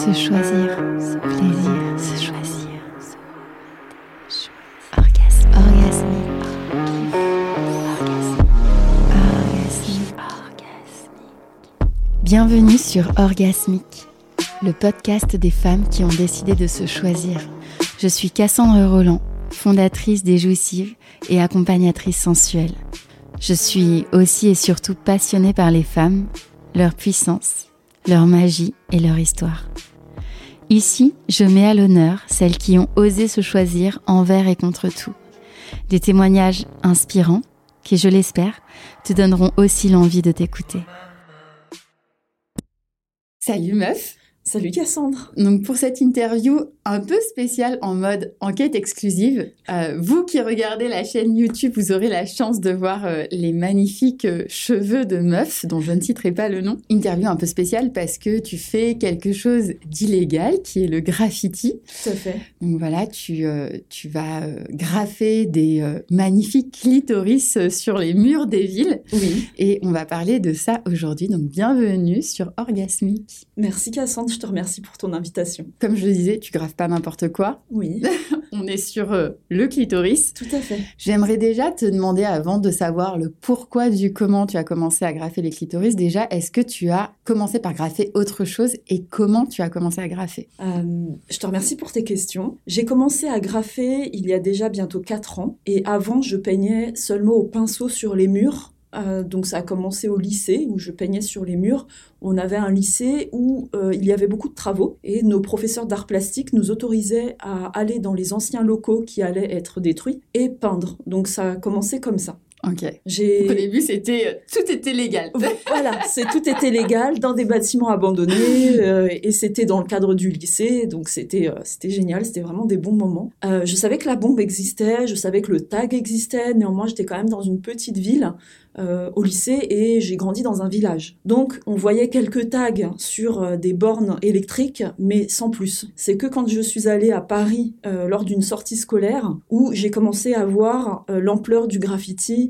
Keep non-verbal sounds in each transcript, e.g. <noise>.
Se choisir, se plaisir, se choisir. Orgasme. Orgasmique. Bienvenue sur Orgasmique, le podcast des femmes qui ont décidé de se choisir. Je suis Cassandre Roland, fondatrice des Jouissives et accompagnatrice sensuelle. Je suis aussi et surtout passionnée par les femmes, leur puissance, leur magie et leur histoire. Ici, je mets à l'honneur celles qui ont osé se choisir envers et contre tout. Des témoignages inspirants qui, je l'espère, te donneront aussi l'envie de t'écouter. Salut meuf Salut Cassandre. Donc pour cette interview un peu spéciale en mode enquête exclusive, euh, vous qui regardez la chaîne YouTube, vous aurez la chance de voir euh, les magnifiques euh, cheveux de meuf dont je ne citerai pas le nom. Interview un peu spéciale parce que tu fais quelque chose d'illégal qui est le graffiti. Tout à fait. Donc voilà, tu, tu vas graffer des magnifiques clitoris sur les murs des villes. Oui. Et on va parler de ça aujourd'hui. Donc bienvenue sur Orgasmique. Merci Cassandre je te remercie pour ton invitation. Comme je le disais, tu graves pas n'importe quoi. Oui. <laughs> On est sur euh, le clitoris. Tout à fait. J'aimerais déjà te demander, avant de savoir le pourquoi du comment tu as commencé à graffer les clitoris, déjà, est-ce que tu as commencé par graffer autre chose et comment tu as commencé à graffer? Euh, Je te remercie pour tes questions. J'ai commencé à graffer il y a déjà bientôt 4 ans et avant, je peignais seulement au pinceau sur les murs euh, donc ça a commencé au lycée où je peignais sur les murs. On avait un lycée où euh, il y avait beaucoup de travaux et nos professeurs d'art plastique nous autorisaient à aller dans les anciens locaux qui allaient être détruits et peindre. Donc ça a commencé comme ça. Ok. Au début, c'était euh, tout était légal. voilà, c'est tout était légal dans des bâtiments abandonnés <laughs> et c'était dans le cadre du lycée, donc c'était c'était génial, c'était vraiment des bons moments. je savais que la bombe existait, je savais que le tag existait. Néanmoins, j'étais quand même dans une petite ville euh, au lycée et j'ai grandi dans un village. Donc on voyait quelques tags sur euh, des bornes électriques, mais sans plus. C'est que quand je suis allée à Paris euh, lors d'une sortie scolaire où j'ai commencé à voir l'ampleur du graffiti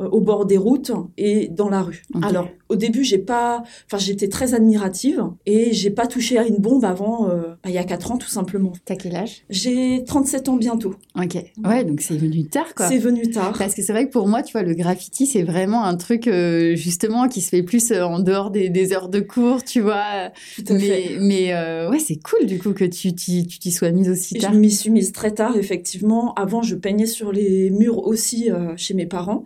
au bord des routes et dans la rue. Alors au début, j'ai pas, enfin, j'étais très admirative et j'ai pas touché à une bombe avant euh, bah, il y a 4 ans, tout simplement. T'as quel âge? J'ai 37 ans bientôt. Ok. Ouais, donc c'est venu tard, quoi. C'est venu tard. Parce que c'est vrai que pour moi, tu vois, le graffiti, c'est vraiment un truc, euh, justement, qui se fait plus euh, en dehors des, heures de cours, tu vois. Tout à mais, fait. Mais ouais, c'est cool, du coup, que tu t'y sois mise aussi tard. Je m'y suis mise très tard, effectivement. Avant, je peignais sur les murs aussi chez mes parents,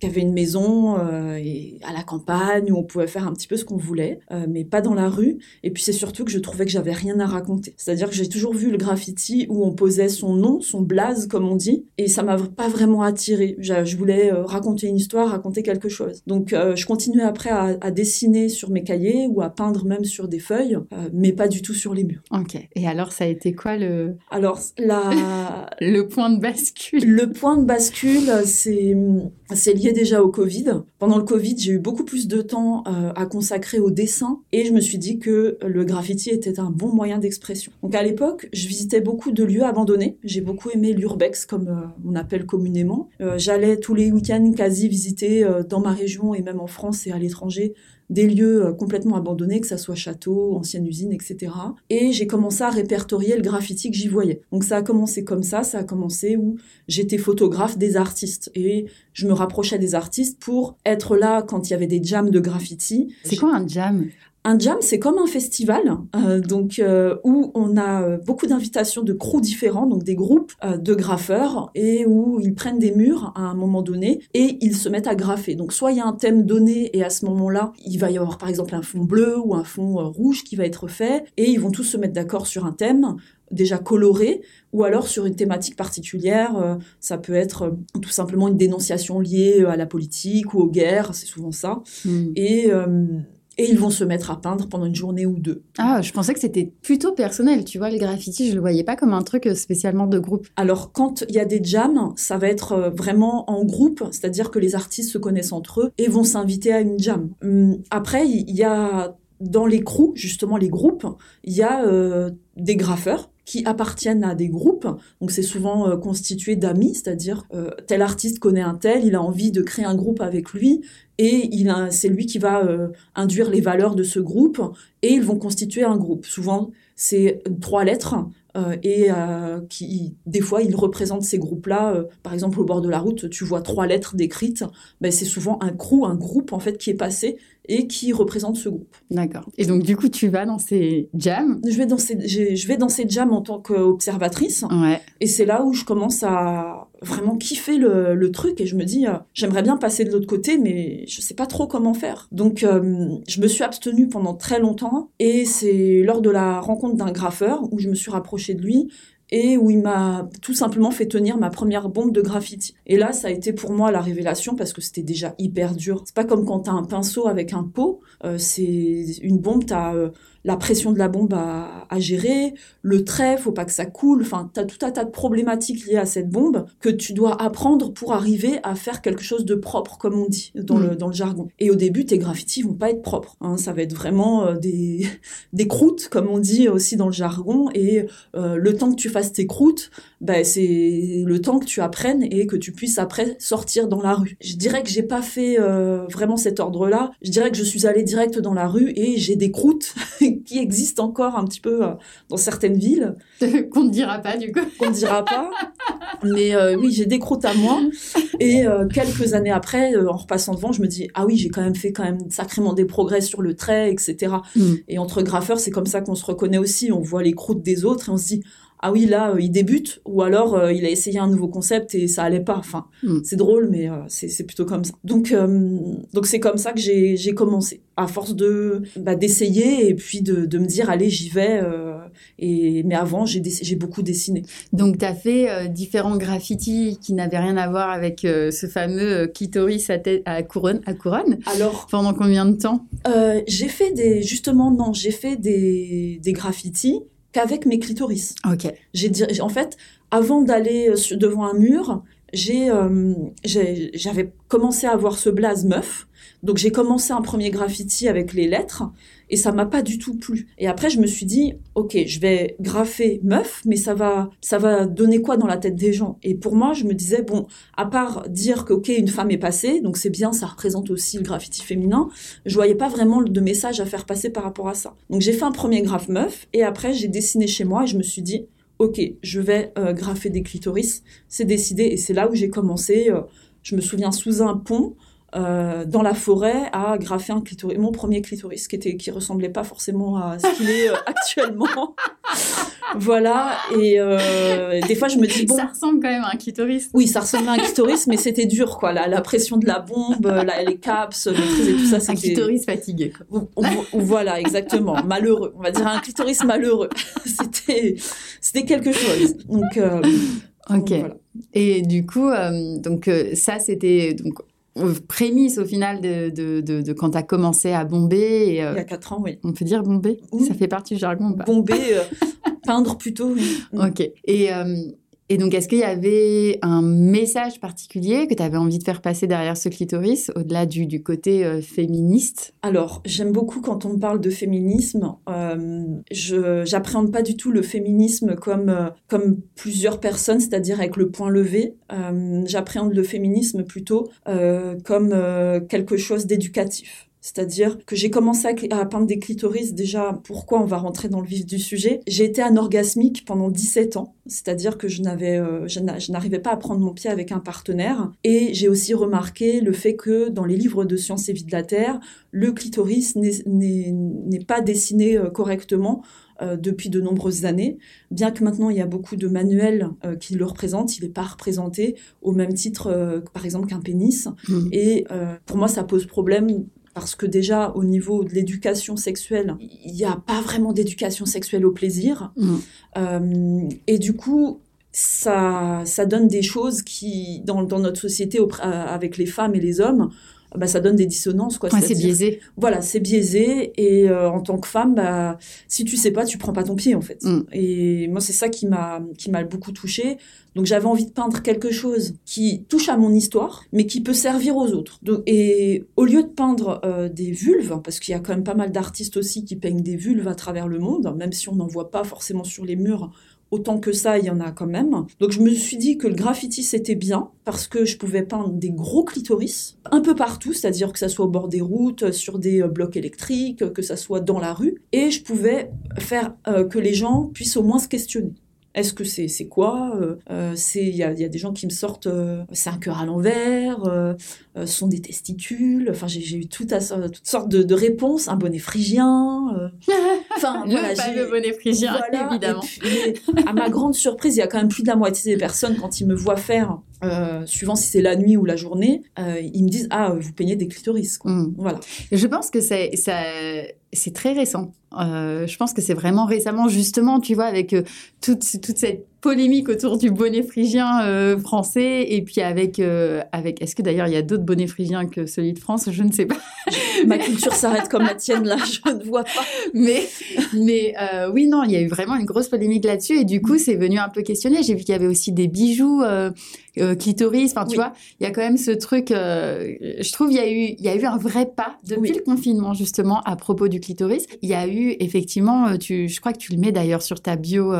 qui avaient une maison et à la campagne où on pouvait faire un petit peu ce qu'on voulait, euh, mais pas dans la rue. Et puis c'est surtout que je trouvais que j'avais rien à raconter. C'est-à-dire que j'ai toujours vu le graffiti où on posait son nom, son blaze comme on dit, et ça m'a pas vraiment attiré. Je, voulais euh, raconter une histoire, raconter quelque chose. Donc euh, je continuais après à, dessiner sur mes cahiers ou à peindre même sur des feuilles, mais pas du tout sur les murs. Ok. Et alors ça a été quoi le Alors la <laughs> le point de bascule? Le point de bascule, c'est c'est lié déjà au Covid. Pendant le Covid, j'ai eu beaucoup plus de temps euh, à consacrer au dessin et je me suis dit que le graffiti était un bon moyen d'expression. Donc à l'époque, je visitais beaucoup de lieux abandonnés. J'ai beaucoup aimé l'urbex comme euh, on appelle communément. Euh, j'allais tous les week-ends quasi visiter dans ma région et même en France et à l'étranger des lieux euh, complètement abandonnés, que ça soit château, ancienne usine, etc. Et j'ai commencé à répertorier le graffiti que j'y voyais. Donc ça a commencé comme ça, ça a commencé où j'étais photographe des artistes et je me rapprochais des artistes pour être là quand il y avait des jams de graffiti. C'est quoi un jam? Un jam, c'est comme un festival, euh, donc euh, où on a euh, beaucoup d'invitations de crews différents, donc des groupes de graffeurs, et où ils prennent des murs à un moment donné et ils se mettent à graffer. Donc soit il y a un thème donné et à ce moment-là, il va y avoir par exemple un fond bleu ou un fond rouge qui va être fait, et ils vont tous se mettre d'accord sur un thème déjà coloré ou alors sur une thématique particulière. ça peut être tout simplement une dénonciation liée à la politique ou aux guerres, c'est souvent ça. Hmm. Et et ils vont se mettre à peindre pendant une journée ou deux. Ah, je pensais que c'était plutôt personnel, tu vois, le graffiti, je le voyais pas comme un truc euh, spécialement de groupe. Alors, quand il y a des jams, ça va être euh, vraiment en groupe, c'est-à-dire que les artistes se connaissent entre eux et vont s'inviter à une jam. Hum, après, il y a dans les crews, justement les groupes, il y a euh, des graffeurs qui appartiennent à des groupes. Donc c'est souvent constitué d'amis, c'est-à-dire tel artiste connaît un tel, il a envie de créer un groupe avec lui et il c'est lui qui va induire les valeurs de ce groupe et ils vont constituer un groupe. Souvent, c'est trois lettres euh, et euh, qui, des fois, ils représentent ces groupes-là. Euh, par exemple, au bord de la route, tu vois trois lettres décrites. Ben, c'est souvent un crew, un groupe en fait qui est passé et qui représente ce groupe. D'accord. Et donc, du coup, tu vas dans ces jams? Je vais dans ces, je vais dans ces jams en tant qu'observatrice. Ouais. Et c'est là où je commence à vraiment kiffer le, le truc et je me dis, euh, j'aimerais bien passer de l'autre côté, mais je sais pas trop comment faire. Donc, euh, je me suis abstenue pendant très longtemps et c'est lors de la rencontre d'un graffeur où je me suis rapprochée de lui et où il m'a tout simplement fait tenir ma première bombe de graffiti. Et là, ça a été pour moi la révélation parce que c'était déjà hyper dur. C'est pas comme quand t'as un pinceau avec un pot, euh, c'est une bombe, t'as euh, la pression de la bombe à, à, gérer, le trait, faut pas que ça coule. Enfin, tu as tout un tas de problématiques liées à cette bombe que tu dois apprendre pour arriver à faire quelque chose de propre, comme on dit dans, le, mm. dans le jargon. Et au début, tes graffitis vont pas être propres. Hein. ça va être vraiment euh, des, <laughs> des croûtes, comme on dit aussi dans le jargon. Et le temps que tu fasses tes croûtes, ben, c'est le temps que tu apprennes et que tu puisses après sortir dans la rue. Je dirais que j'ai pas fait euh, vraiment cet ordre-là. Je dirais que je suis allée direct dans la rue et j'ai des croûtes <laughs> qui existent encore un petit peu euh, dans certaines villes. <laughs> Qu'on ne dira pas du coup. Qu'on ne dira pas. Mais euh, oui, j'ai des croûtes à moi. Et quelques années après, en repassant devant, je me dis ah oui, j'ai quand même fait quand même sacrément des progrès sur le trait, etc. Mm. Et entre graffeurs, c'est comme ça qu'on se reconnaît aussi. On voit les croûtes des autres et on se dit ah oui là euh, il débute ou alors euh, il a essayé un nouveau concept et ça allait pas. Enfin hmm. c'est drôle mais euh, c'est plutôt comme ça. Donc donc c'est comme ça que j'ai commencé. À force de bah, d'essayer et puis de, de, me dire allez j'y vais et mais avant j'ai j'ai beaucoup dessiné. Donc tu as fait différents graffitis qui n'avaient rien à voir avec ce fameux clitoris à, à couronne à couronne. Alors pendant combien de temps? j'ai fait des justement non j'ai fait des des graffitis qu'avec mes clitoris. Ok. J'ai en fait, avant d'aller euh, devant un mur, euh, j'ai, j'avais commencé à voir ce blaze meuf. Donc j'ai commencé un premier graffiti avec les lettres et ça m'a pas du tout plu. Et après je me suis dit OK, je vais graffer meuf mais ça va ça va donner quoi dans la tête des gens? Et pour moi, je me disais bon, à part dire que OK, une femme est passée, donc c'est bien, ça représente aussi le graffiti féminin, je voyais pas vraiment de message à faire passer par rapport à ça. Donc j'ai fait un premier graphe meuf et après j'ai dessiné chez moi et je me suis dit OK, je vais euh, graffer des clitoris, c'est décidé et c'est là où j'ai commencé euh, je me souviens sous un pont euh, dans la forêt à graffer un clitoris, mon premier clitoris, qui était qui ressemblait pas forcément à ce qu'il est euh, actuellement. <laughs> voilà. Et euh, des fois, je me dis bon. Ça ressemble quand même à un clitoris. Oui, ça ressemble à un clitoris, mais c'était dur, quoi. La, la, pression de la bombe, les caps, et tout ça. Un clitoris fatigué. Quoi. voilà, exactement. Malheureux. On va dire un clitoris malheureux. <laughs> c'était, c'était quelque chose. Donc. ok. Et du coup, donc ça, c'était donc prémisse au final de, de, de, quand tu as commencé à bomber. Euh, Il y a 4 ans, oui. On peut dire bomber? Ça fait partie du jargon Bomber, euh, <laughs> peindre plutôt. Oui. Ok. Et, euh, et donc, est-ce qu'il y avait un message particulier que tu avais envie de faire passer derrière ce clitoris, au-delà du, du, côté euh, féministe? Alors, j'aime beaucoup quand on parle de féminisme. Euh, pas du tout le féminisme comme, euh, comme plusieurs personnes, c'est-à-dire avec le point levé. Euh, j'appréhende le féminisme plutôt comme quelque chose d'éducatif. C'est-à-dire que j'ai commencé à, peindre des clitoris déjà, pourquoi on va rentrer dans le vif du sujet J'ai été anorgasmique pendant 17 ans, c'est-à-dire que je n'avais, euh, je n'arrivais pas à prendre mon pied avec un partenaire. Et j'ai aussi remarqué le fait que dans les livres de sciences et vie de la Terre, le clitoris n'est pas dessiné euh, correctement. Euh, depuis de nombreuses années. Bien que maintenant il y a beaucoup de manuels qui le représentent, il n'est pas représenté au même titre, par exemple, qu'un pénis. Mmh. Et pour moi, ça pose problème parce que déjà au niveau de l'éducation sexuelle, il n'y a pas vraiment d'éducation sexuelle au plaisir. Mm. Euh, et du coup, ça, ça donne des choses qui, dans, dans notre société euh, avec les femmes et les hommes, bah, ça donne des dissonances. Quoi. c'est biaisé. Voilà, c'est biaisé. Et euh, en tant que femme, bah, si tu sais pas, tu prends pas ton pied, en fait. Mm. Et moi, c'est ça qui m'a, qui m'a beaucoup touchée. Donc, j'avais envie de peindre quelque chose qui touche à mon histoire, mais qui peut servir aux autres. Donc, et au lieu de peindre euh, des vulves, parce qu'il y a quand même pas mal d'artistes aussi qui peignent des vulves à travers le monde, même si on n'en voit pas forcément sur les murs, autant que ça, il y en a quand même. Donc je me suis dit que le graffiti c'était bien parce que je pouvais peindre des gros clitoris un peu partout, c'est-à-dire que ça soit au bord des routes, sur des euh, blocs électriques, que ça soit dans la rue, et je pouvais faire euh, que les gens puissent au moins se questionner. Est-ce que c'est c'est quoi euh, euh, C'est il y a, y a des gens qui me sortent euh, c'est un cœur à l'envers, sont des testicules. Enfin j'ai eu tout à, toutes sortes de, de réponses. Un bonnet phrygien. <laughs> Enfin Le voilà, fameux bonnet phrygien, voilà, évidemment. et puis, à ma grande surprise, il y a quand même plus de la moitié des personnes, quand ils me voient faire, euh, suivant si c'est la nuit ou la journée, euh, ils me disent Ah, vous peignez des clitoris. quoi. Mm. Voilà. Je pense que c'est ça, c'est très récent. Euh, je pense que c'est vraiment récemment, justement, tu vois, avec euh, toute, toute cette polémique autour du bonnet phrygien euh, français, et puis avec, euh, avec est-ce que d'ailleurs il y a d'autres bonnets phrygiens que celui de France? Je ne sais pas. <laughs> Ma culture s'arrête comme la tienne, là, je ne vois pas. Mais, mais euh, oui, non, il y a eu vraiment une grosse polémique là-dessus, et du coup, c'est venu un peu questionner. J'ai vu qu'il y avait aussi des bijoux clitoris. Enfin, tu Oui. vois, il y a quand même ce truc. je trouve il y a eu, il y a eu un vrai pas depuis Oui. le confinement justement à propos du clitoris. Il y a eu effectivement, tu, je crois que tu le mets d'ailleurs sur ta bio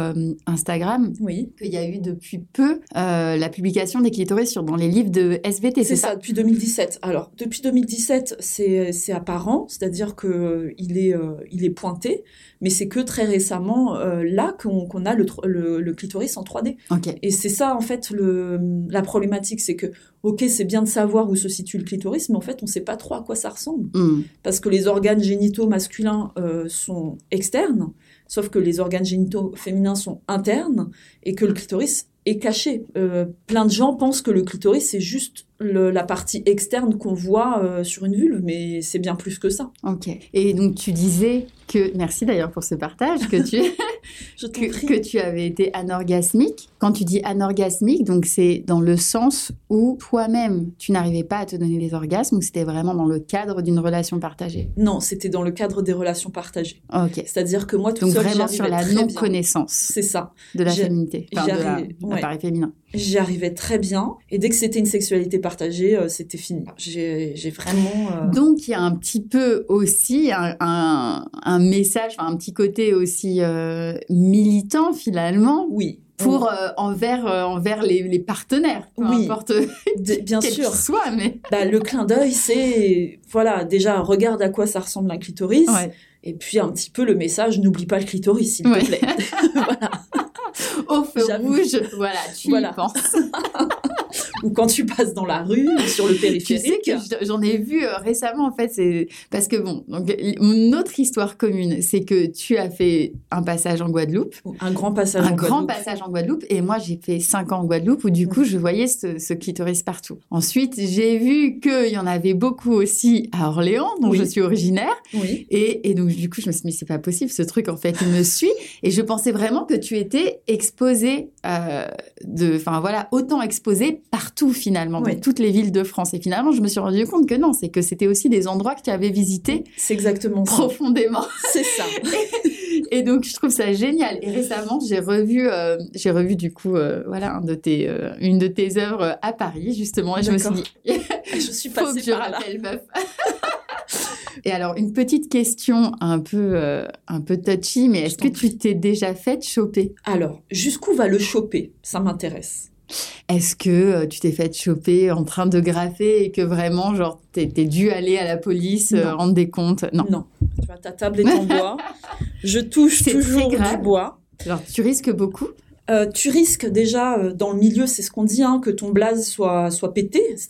Instagram, Oui, qu'il y a eu depuis peu euh, la publication des clitoris sur dans les livres de SVT. c'est ça, depuis 2017. Alors, depuis 2017, c'est apparent, c'est-à-dire que euh, il est, euh, il est pointé, mais c'est que très récemment, euh, là, qu'on a le, tr- le, le clitoris en 3D. Ok. Et c'est ça, en fait, le, la problématique, c'est que, ok, c'est bien de savoir où se situe le clitoris, mais en fait, on ne sait pas trop à quoi ça ressemble. Hmm. Parce que les organes génitaux masculins sont externes, sauf que les organes génitaux féminins sont internes, et que le clitoris est caché. Euh, plein de gens pensent que le clitoris, c'est juste le- la partie externe qu'on voit euh, sur une vulve, mais c'est bien plus que ça. Ok. Et donc tu disais que, merci d'ailleurs pour ce partage, que tu, <laughs> <laughs> Je que, prie. que tu avais été anorgasmique. Quand tu dis anorgasmique, donc c'est dans le sens où toi-même, tu n'arrivais pas à te donner des orgasmes ou c'était vraiment dans le cadre d'une relation partagée? Non, c'était dans le cadre des relations partagées. Ok. C'est-à-dire que moi, toute Donc seule, vraiment sur la non-connaissance C'est ça. de la féminité, enfin, de la- arrivais, ouais. l'appareil féminin. J'y arrivais très bien. Et dès que c'était une sexualité partagée, euh, c'était fini. J'ai vraiment... euh, Donc il y a un petit peu aussi un, un- un message, un petit côté aussi euh, militant finalement Oui. pour envers envers les, les partenaires, peu Oui. importe <laughs> D- bien sûr. soit, mais Bah, le clin d'œil, c'est... Voilà, déjà, regarde à quoi ça ressemble un clitoris. ouais. Et puis un petit peu le message, n'oublie pas le clitoris, s'il Ouais. te plaît. <laughs> voilà. Au feu rouge, voilà, tu Voilà. y penses. <laughs> Ou quand tu passes dans la rue, ou sur le Tu sais périphérique. que j'en ai vu euh, récemment en fait, c'est parce que bon, donc notre histoire commune, c'est que tu as fait un passage en Guadeloupe, Un grand passage un en grand Guadeloupe. passage en Guadeloupe, et moi j'ai fait cinq ans en Guadeloupe où du coup Mhm. je voyais ce, ce clitoris partout. Ensuite, j'ai vu qu'il y en avait beaucoup aussi à Orléans, dont Oui. je suis originaire, Oui. et, et donc du coup je me suis dit c'est pas possible, ce truc en fait il me suit, et je pensais vraiment que tu étais exposée, euh, de, enfin voilà, autant exposée partout finalement, Oui. dans toutes les villes de France. Et finalement je me suis rendu compte que non, c'est que c'était aussi des endroits que tu avais visités C'est exactement ça. profondément. <laughs> C'est ça. <laughs> Et donc je trouve ça génial. Et récemment, j'ai revu, euh, j'ai revu du coup, euh, voilà, un de tes, euh, une de tes œuvres à Paris justement. Et je me suis dit, <laughs> Je suis faut que passée je par là. rappelle meuf. Et alors une petite question un peu, euh, un peu touchy, mais est-ce que tu t'es déjà fait choper? Alors, jusqu'où va le choper? Ça m'intéresse. Est-ce que euh, tu t'es fait choper en train de graffer et que vraiment, genre, t'es dû aller à la police euh, rendre des comptes? Non. Non. Tu vois, ta table est en <laughs> bois. Je touche toujours du bois. Genre, tu risques beaucoup? Euh, tu risques déjà, euh, dans le milieu, c'est ce qu'on dit, hein, que ton blaze soit, soit pété,